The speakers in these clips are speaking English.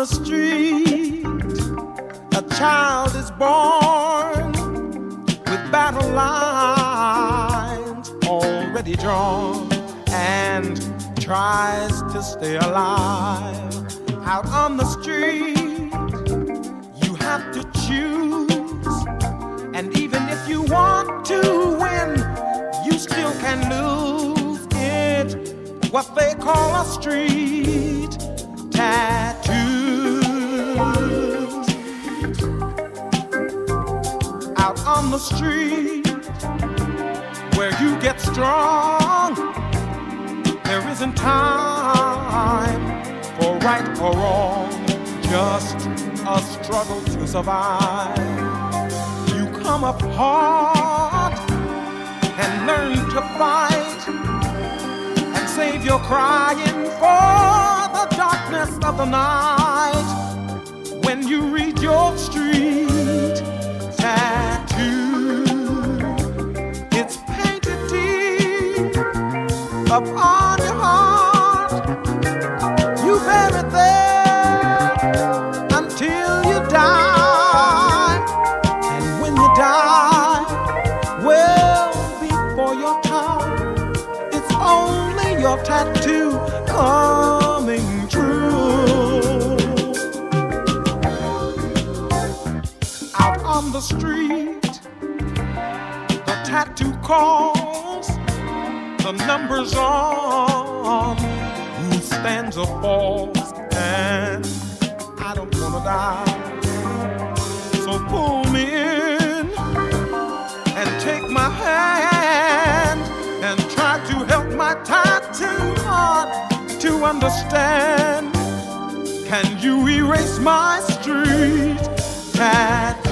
the street, a child is born with battle lines already drawn and tries to stay alive. Out on the street, you have to choose, and even if you want to win, you still can lose it. What they call a street street, where you get strong, there isn't time for right or wrong, just a struggle to survive. You come up hard and learn to fight and save your crying for the darkness of the night when you read your street upon your heart. You bear it there until you die. And when you die, well before your time, it's only your tattoo coming true. Out on the street, the tattoo calls the numbers on who stands or falls, and I don't wanna die. So pull me in and take my hand and try to help my tattooed heart to understand. Can you erase my street tattoo?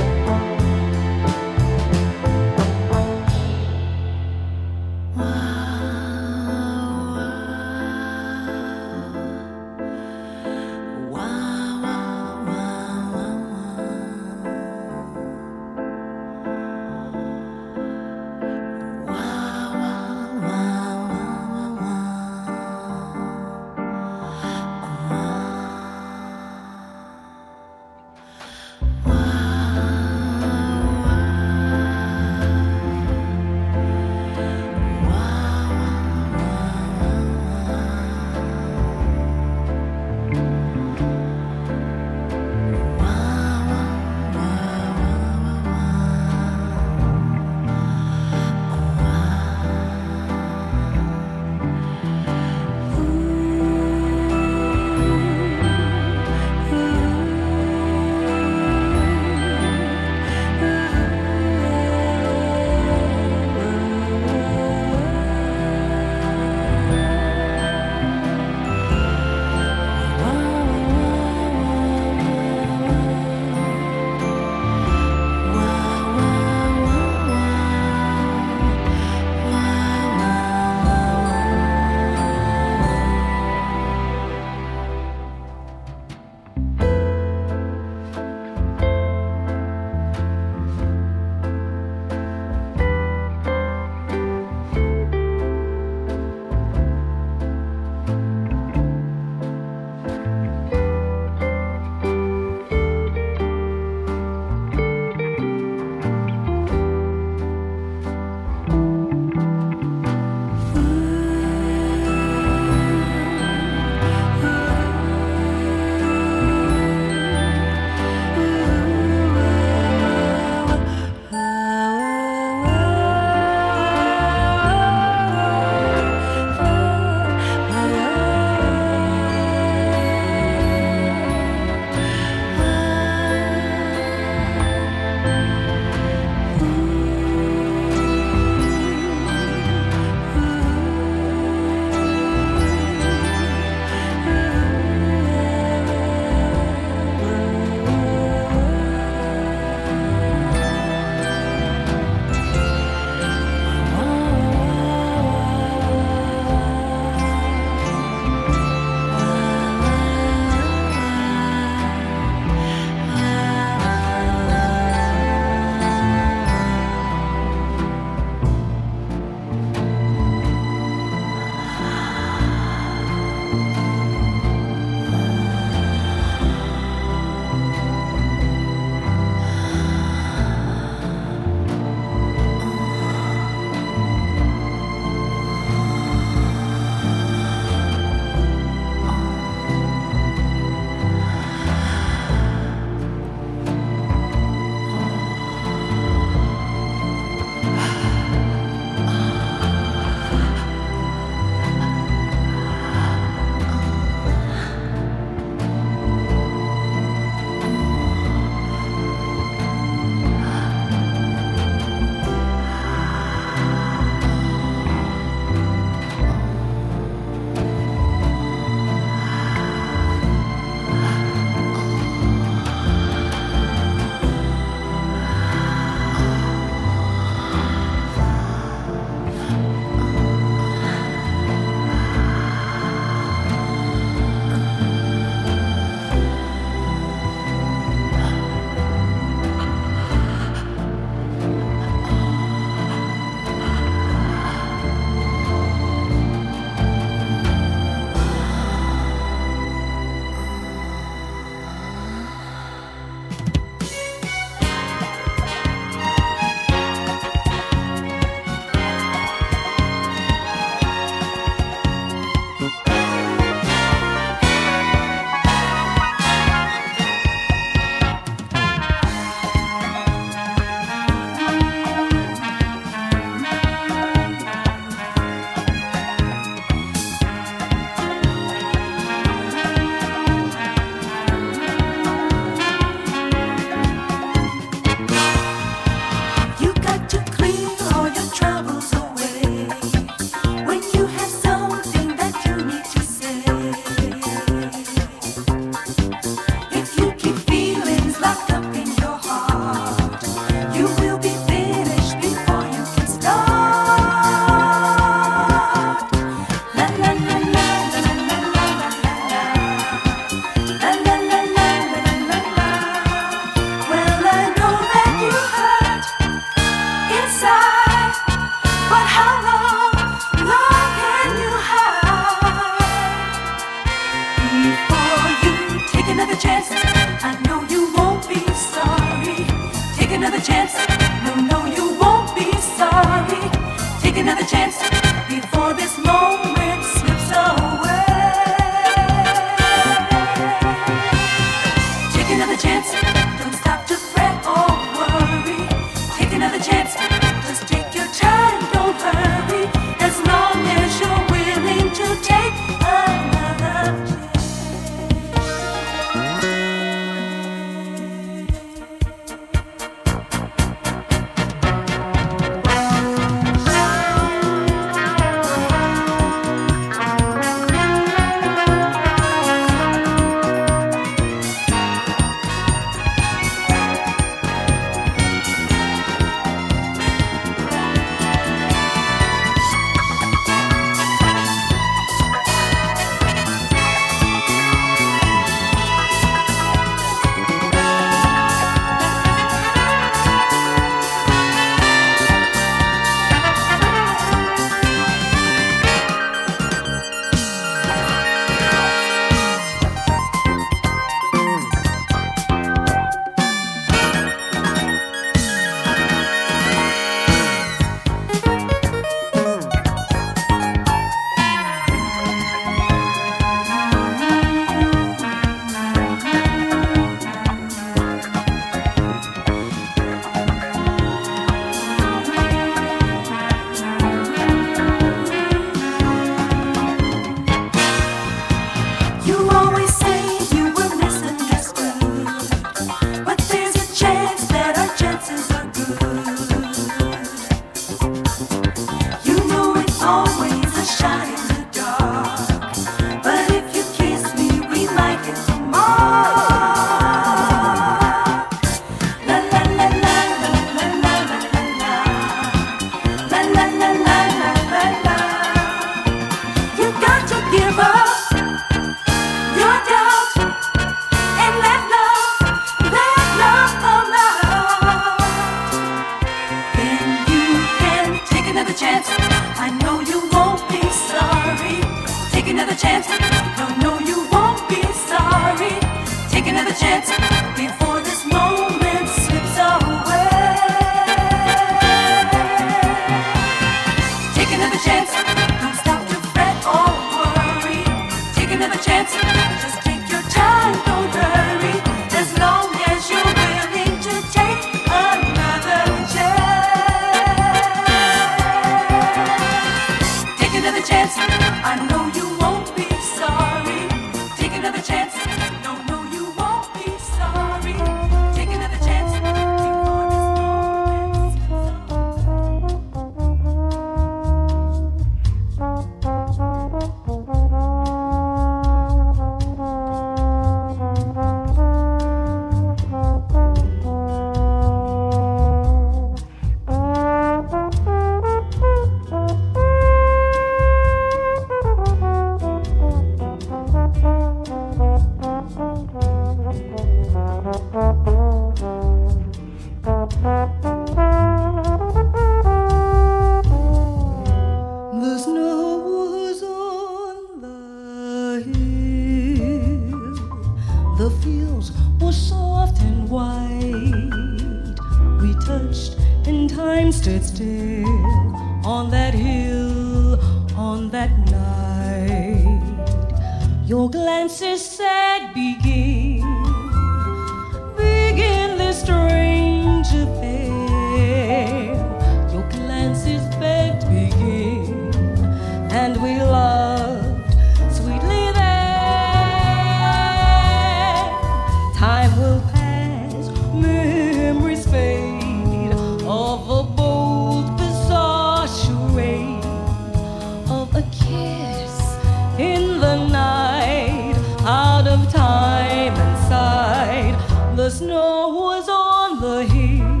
the snow was on the hill.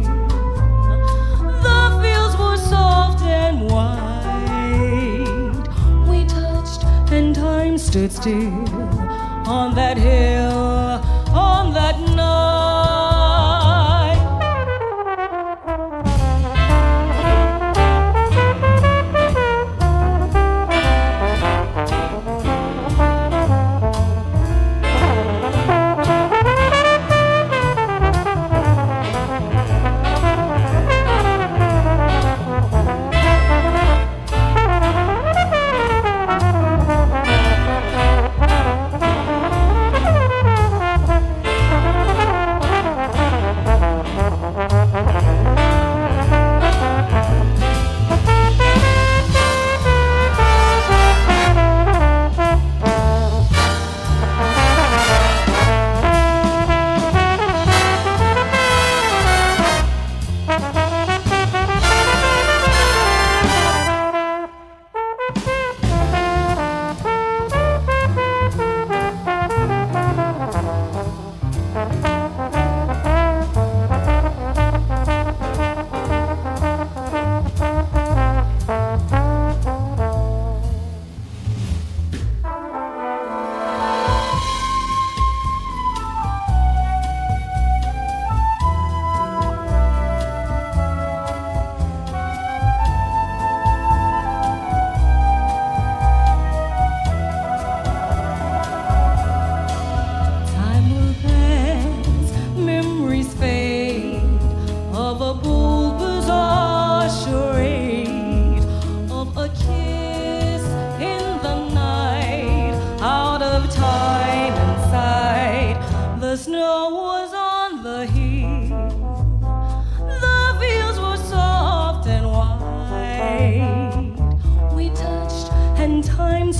The fields were soft and white. We touched, and time stood still on that hill, on that night.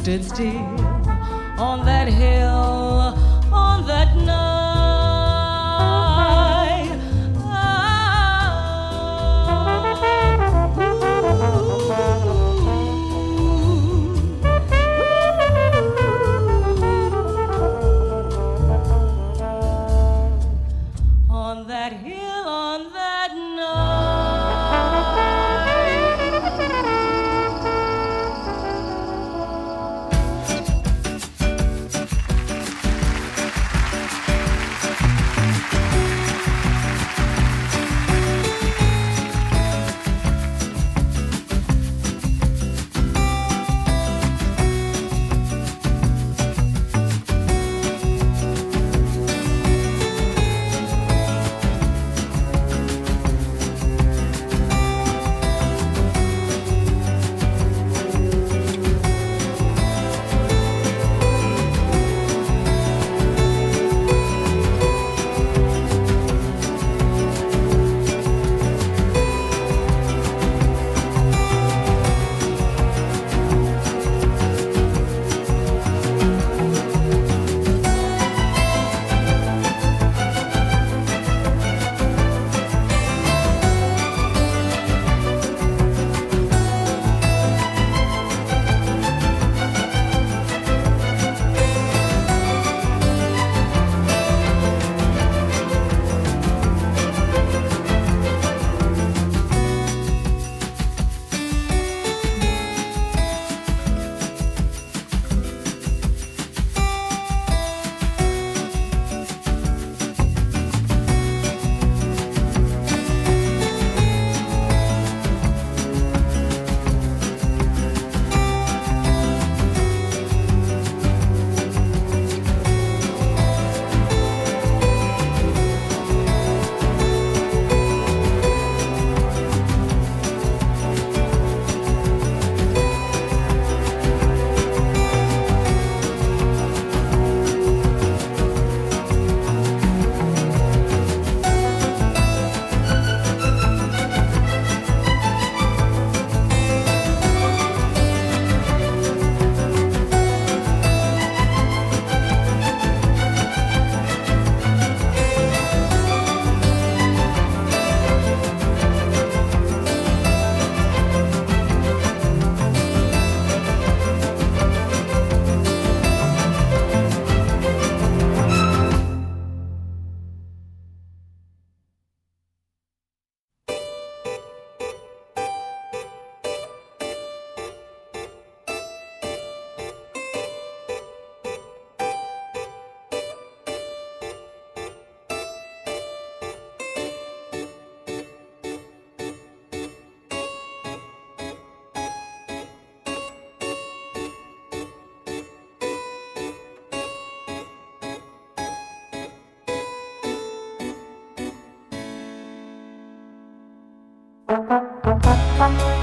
Stood still on that hill Thank you.